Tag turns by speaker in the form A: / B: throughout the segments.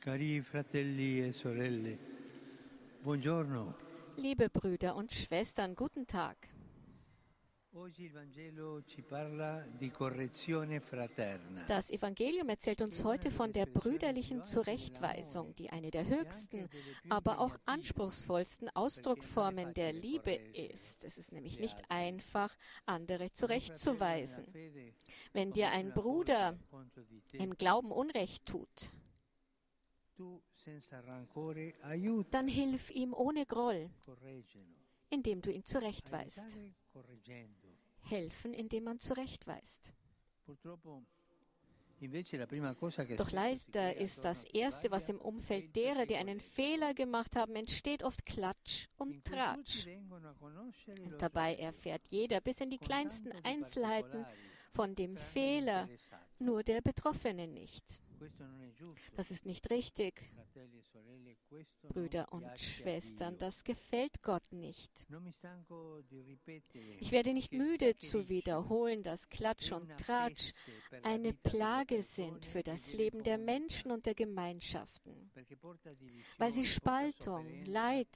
A: Cari fratelli e sorelle, buongiorno.
B: Liebe Brüder und Schwestern, guten Tag. Das Evangelium erzählt uns heute von der brüderlichen Zurechtweisung, die eine der höchsten, aber auch anspruchsvollsten Ausdruckformen der Liebe ist. Es ist nämlich nicht einfach, andere zurechtzuweisen. Wenn dir ein Bruder im Glauben Unrecht tut, dann hilf ihm ohne Groll, indem du ihn zurechtweist. Helfen, indem man zurechtweist. Doch leider ist das Erste, was im Umfeld derer, die einen Fehler gemacht haben, entsteht, oft Klatsch und Tratsch. Und dabei erfährt jeder bis in die kleinsten Einzelheiten von dem Fehler, nur der Betroffene nicht. Das ist nicht richtig,
A: e
B: Brüder und Schwestern, das gefällt Gott nicht. Ich werde nicht müde zu wiederholen, dass Klatsch und Tratsch eine Plage sind für
A: e
B: das Leben der Menschen und der Gemeinschaften, weil sie Spaltung, Leid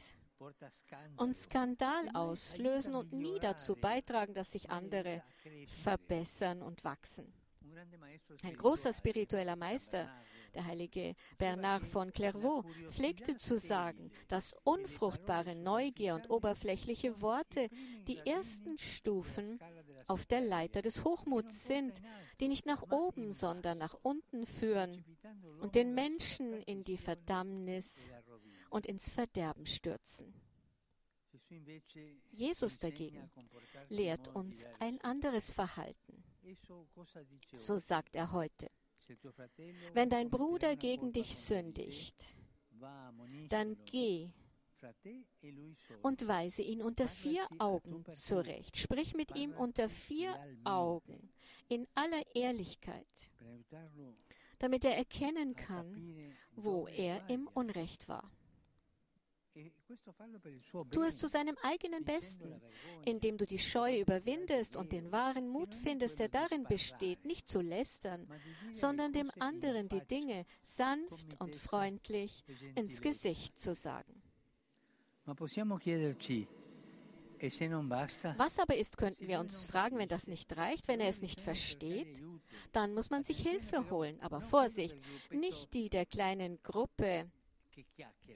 B: und Skandal auslösen und nie dazu beitragen, dass sich andere verbessern und wachsen. Ein großer spiritueller Meister, der heilige Bernard von Clairvaux, pflegte zu sagen, dass unfruchtbare Neugier und oberflächliche Worte die ersten Stufen auf der Leiter des Hochmuts sind, die nicht nach oben, sondern nach unten führen und den Menschen in die Verdammnis und ins Verderben stürzen. Jesus dagegen lehrt uns ein anderes Verhalten. So sagt er heute. Wenn dein Bruder gegen dich sündigt, dann geh und weise ihn unter vier Augen zurecht. Sprich mit ihm unter vier Augen in aller Ehrlichkeit, damit er erkennen kann, wo er im Unrecht war. Tu es zu seinem eigenen Besten, indem du die Scheu überwindest und den wahren Mut findest, der darin besteht, nicht zu lästern, sondern dem anderen die Dinge sanft und freundlich ins Gesicht zu sagen.
A: E?
B: Was aber ist, könnten wir uns fragen, wenn das nicht reicht, wenn er es nicht versteht? Dann muss man sich Hilfe holen. Aber Vorsicht, nicht die der kleinen Gruppe.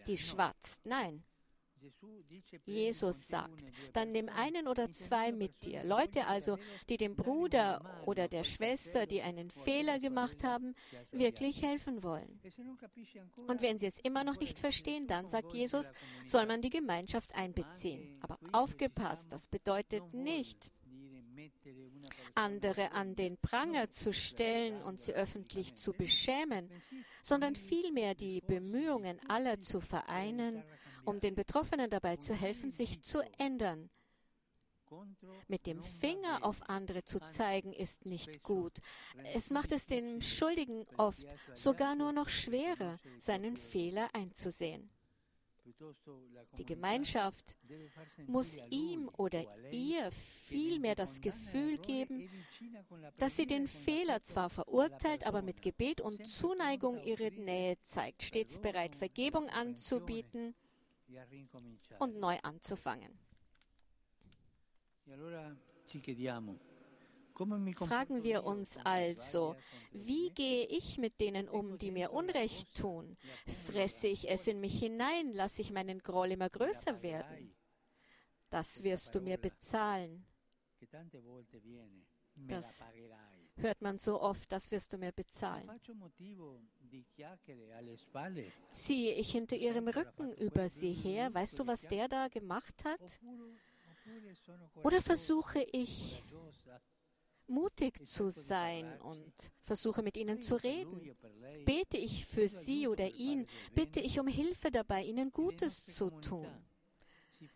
B: Die schwatzt. Nein, Jesus sagt, dann nimm einen oder zwei mit dir. Leute also, die dem Bruder oder der Schwester, die einen Fehler gemacht haben, wirklich helfen wollen. Und wenn sie es immer noch nicht verstehen, dann sagt Jesus, soll man die Gemeinschaft einbeziehen. Aber aufgepasst, das bedeutet nicht, andere an den Pranger zu stellen und sie öffentlich zu beschämen, sondern vielmehr die Bemühungen aller zu vereinen, um den Betroffenen dabei zu helfen, sich zu ändern. Mit dem Finger auf andere zu zeigen, ist nicht gut. Es macht es dem Schuldigen oft sogar nur noch schwerer, seinen Fehler einzusehen. Die Gemeinschaft muss ihm oder ihr vielmehr das Gefühl geben,
A: e
B: dass sie den
A: e
B: Fehler zwar verurteilt, aber mit Gebet und Zuneigung ihre Nähe zeigt, stets bereit, Vergebung anzubieten
A: e
B: und neu anzufangen. Fragen wir uns also, wie gehe ich mit denen um, die mir Unrecht tun? Fresse ich es in mich hinein, lasse ich meinen Groll immer größer werden? Das wirst du mir bezahlen. Das hört man so oft, das wirst du mir bezahlen. Ziehe ich hinter ihrem Rücken über sie her? Weißt du, was der da gemacht hat? Oder versuche ich mutig zu sein und versuche mit ihnen zu reden? Bete ich für sie oder ihn? Bitte ich um Hilfe dabei, ihnen Gutes zu tun?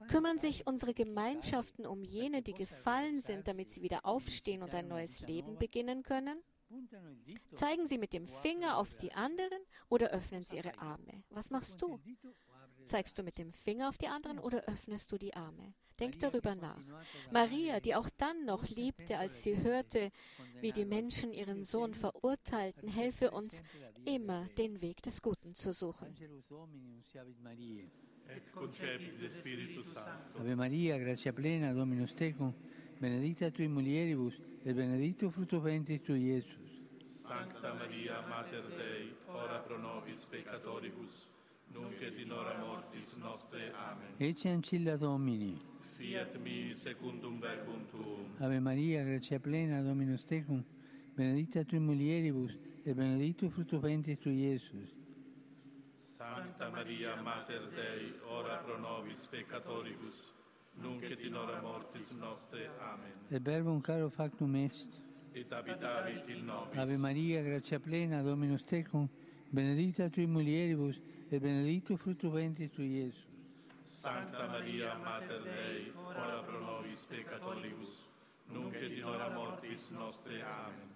B: Kümmern sich unsere Gemeinschaften um jene, die gefallen sind, damit sie wieder aufstehen und ein neues Leben beginnen können? Zeigen sie mit dem Finger auf die anderen oder öffnen sie ihre Arme? Was machst du? Zeigst du mit dem Finger auf die anderen oder öffnest du die Arme? Denk darüber nach. Maria, die auch dann noch liebte, als sie hörte, wie die Menschen ihren Sohn verurteilten, helfe uns immer den Weg des Guten zu suchen.
A: Ave Maria, grazia plena, Dominus tecum, benedicta tui mulieribus, et benedictus fructus ventris tui, Iesus.
C: Sancta Maria, Mater Dei, ora pro nobis peccatoribus, nunc et in hora mortis nostre. Amen.
A: Ecce ancilla Domini.
C: Fiat mi secundum verbum tuum.
A: Ave Maria, grazia plena, Dominus tecum, benedicta tui mulieribus, et benedictus fructus ventris tui, Iesus.
C: Sancta Maria, Mater Dei, ora pro nobis peccatoribus, nunc et in hora mortis nostre. Amen.
A: Et verbum caro factum est.
C: Et habitavit in nobis.
A: Ave Maria, grazia plena, Dominus tecum, benedicta tui mulieribus, et benedictus fructus ventris tui, Iesus.
C: Sancta Maria, Mater Dei, ora pro nobis peccatoribus, nunc et in hora mortis nostre. Amen.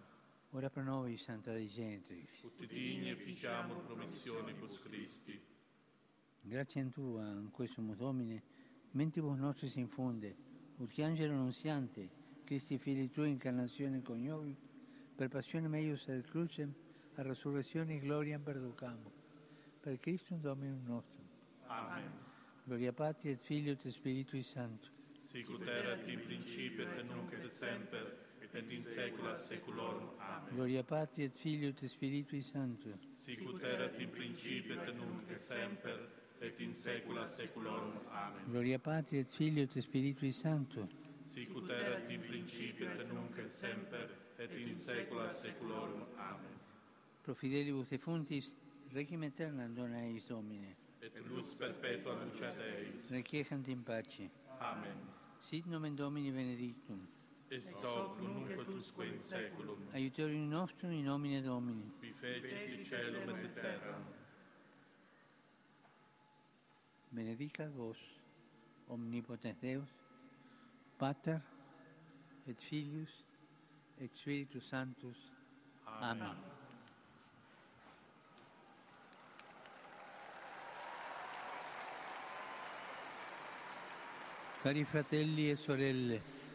A: Ora pro nobis, Santa Dei Gentrix.
C: Ut digni efficiamur promissionibus Christi.
A: Grazie a Tua, in questo Domine, mentibus nostris infunde, ut che angelo nunziante, Christi fili Tui incarnazione coniovi, per passione meius ad crucem, a resurrezione e gloria perducamo. Per Cristo Dominum nostrum.
C: Amen.
A: Gloria Patri et Filio et Spiritui Sancto.
C: Sicut erat in principio et nunc et semper, et in saecula saeculorum. Amen.
A: Gloria Patri et Filio et Spiritui Sancto.
C: Sicut erat in principio et nunc et semper, et in saecula saeculorum. Amen.
A: Gloria Patri et Filio et Spiritui Sancto.
C: Sicut erat in principio et nunc et semper, et in saecula saeculorum. Amen.
A: Pro fidelibus defuntis, Requiem aeternam dona eis Domine.
C: Et lux perpetua lucet eis.
A: Requiescant in pace.
C: Amen.
A: Sit nomen Domini benedictum.
C: Et hoc nunc et usque in saeculum.
A: Aiutorium nostrum in nomine Domini.
C: Qui feci cielo et terram.
A: Benedicat vos, omnipotens Deus, Pater, et Filius, et Spiritus Sanctus. Amen. Amen.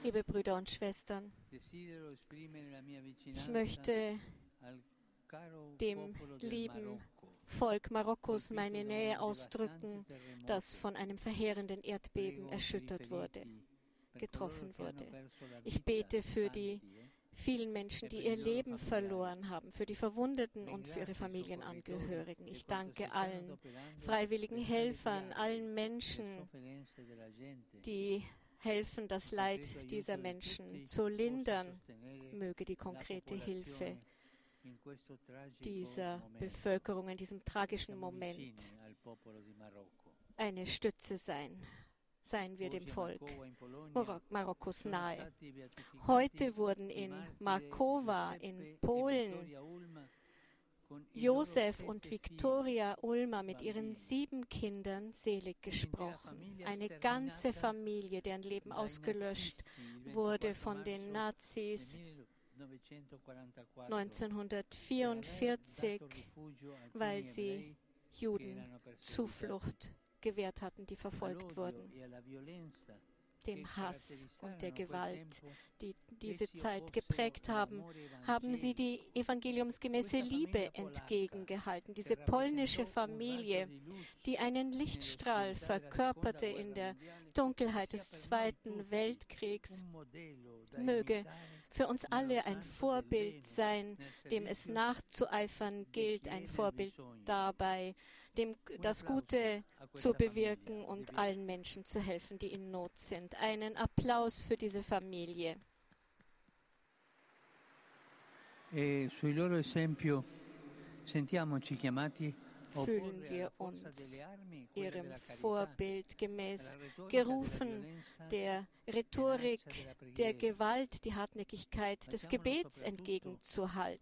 B: Liebe Brüder und Schwestern, ich möchte dem lieben Volk Marokkos meine Nähe ausdrücken, das von einem verheerenden Erdbeben erschüttert wurde, getroffen wurde. Ich bete für die vielen Menschen, die ihr Leben verloren haben, für die Verwundeten und für ihre Familienangehörigen. Ich danke allen freiwilligen Helfern, allen Menschen, die helfen, das Leid dieser Menschen zu lindern. Möge die konkrete Hilfe dieser Bevölkerung in diesem tragischen Moment eine Stütze sein. Seien wir dem Volk Marok Marokkos nahe. Heute wurden in Markowa in Polen Josef und Viktoria Ulmer mit ihren sieben Kindern selig gesprochen. Eine ganze Familie, deren Leben ausgelöscht wurde von den Nazis. 1944, weil sie Juden Zuflucht gewährt hatten, die verfolgt wurden. Dem Hass und der Gewalt, die diese Zeit geprägt haben, haben sie die evangeliumsgemäße Liebe entgegengehalten. Diese polnische Familie, die einen Lichtstrahl verkörperte in der Dunkelheit des Zweiten Weltkriegs, möge für uns alle ein Vorbild sein, dem es nachzueifern gilt, ein Vorbild dabei, dem das Gute zu bewirken und allen Menschen zu helfen, die in Not sind. Einen Applaus für diese Familie.
A: E sul loro esempio sentiamoci chiamati
B: fühlen wir uns ihrem Vorbild gemäß gerufen, der Rhetorik, der Gewalt, die Hartnäckigkeit des Gebets entgegenzuhalten.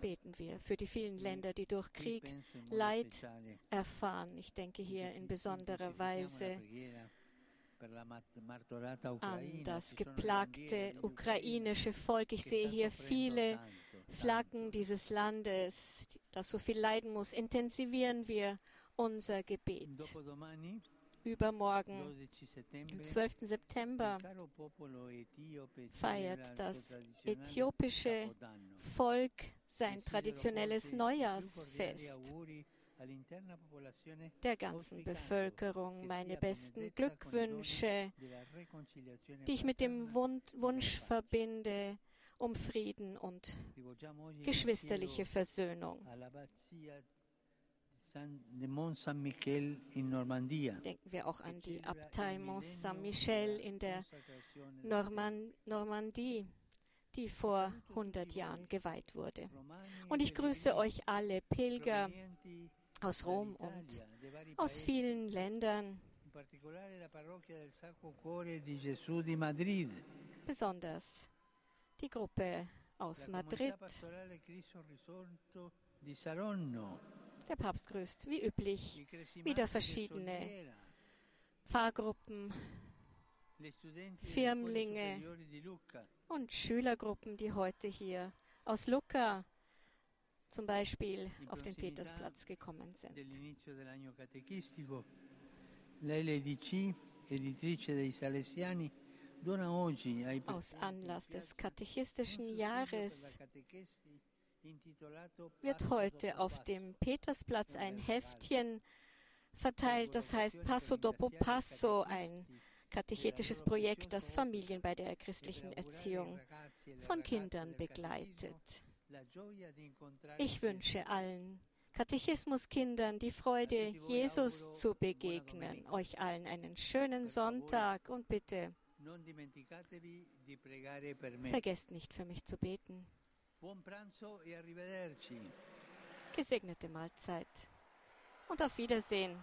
B: Beten wir für die vielen Länder, die durch Krieg Leid erfahren. Ich denke hier in besonderer Weise an das geplagte ukrainische Volk. Ich sehe hier viele Flaggen dieses Landes, das so viel leiden muss. Intensivieren wir unser Gebet. übermorgen, am 12. September, feiert das äthiopische Volk sein traditionelles Neujahrsfest. Der ganzen Bevölkerung meine besten Glückwünsche, die ich mit dem Wunsch verbinde, um Frieden und geschwisterliche Versöhnung. Denken wir auch an die Abtei Mont Saint-Michel in der Norman Normandie, die vor 100 Jahren geweiht wurde. Und ich grüße euch alle Pilger aus Rom und aus vielen Ländern, besonders die Gruppe aus Madrid. Der Papst grüßt wie üblich wieder verschiedene Pfarrgruppen, Firmlinge und Schülergruppen, die heute hier aus Lucca zum Beispiel auf den Petersplatz gekommen sind. Aus Anlass des katechistischen Jahres wird heute auf dem Petersplatz ein Heftchen verteilt, das heißt Passo dopo Passo, ein katechetisches Projekt, das Familien bei der christlichen Erziehung von Kindern begleitet. Ich wünsche allen Katechismuskindern die Freude, Jesus zu begegnen. Euch allen einen schönen Sonntag und bitte vergesst nicht für mich zu beten. E Gesegnete Mahlzeit und auf Wiedersehen.